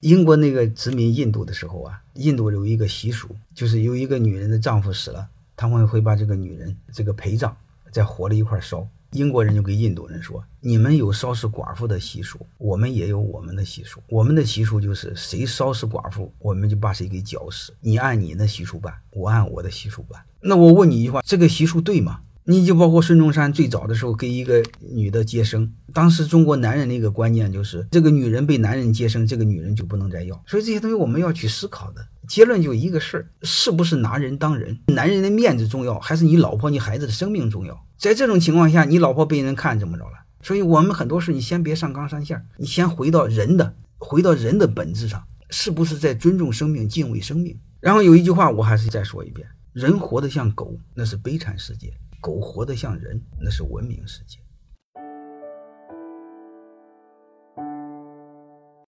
英国那个殖民印度的时候啊，印度有一个习俗，就是有一个女人的丈夫死了，他们会把这个女人这个陪葬，在火里一块烧。英国人就跟印度人说：“你们有烧死寡妇的习俗，我们也有我们的习俗。我们的习俗就是谁烧死寡妇，我们就把谁给绞死。你按你的习俗办，我按我的习俗办。那我问你一句话，这个习俗对吗？你就包括孙中山最早的时候给一个女的接生，当时中国男人的一个观念就是，这个女人被男人接生，这个女人就不能再要。所以这些东西我们要去思考的。结论就一个事儿：是不是拿人当人？男人的面子重要，还是你老婆、你孩子的生命重要？在这种情况下，你老婆被人看怎么着了？所以，我们很多事你先别上纲上线，你先回到人的，回到人的本质上，是不是在尊重生命、敬畏生命？然后有一句话，我还是再说一遍：人活得像狗，那是悲惨世界；狗活得像人，那是文明世界。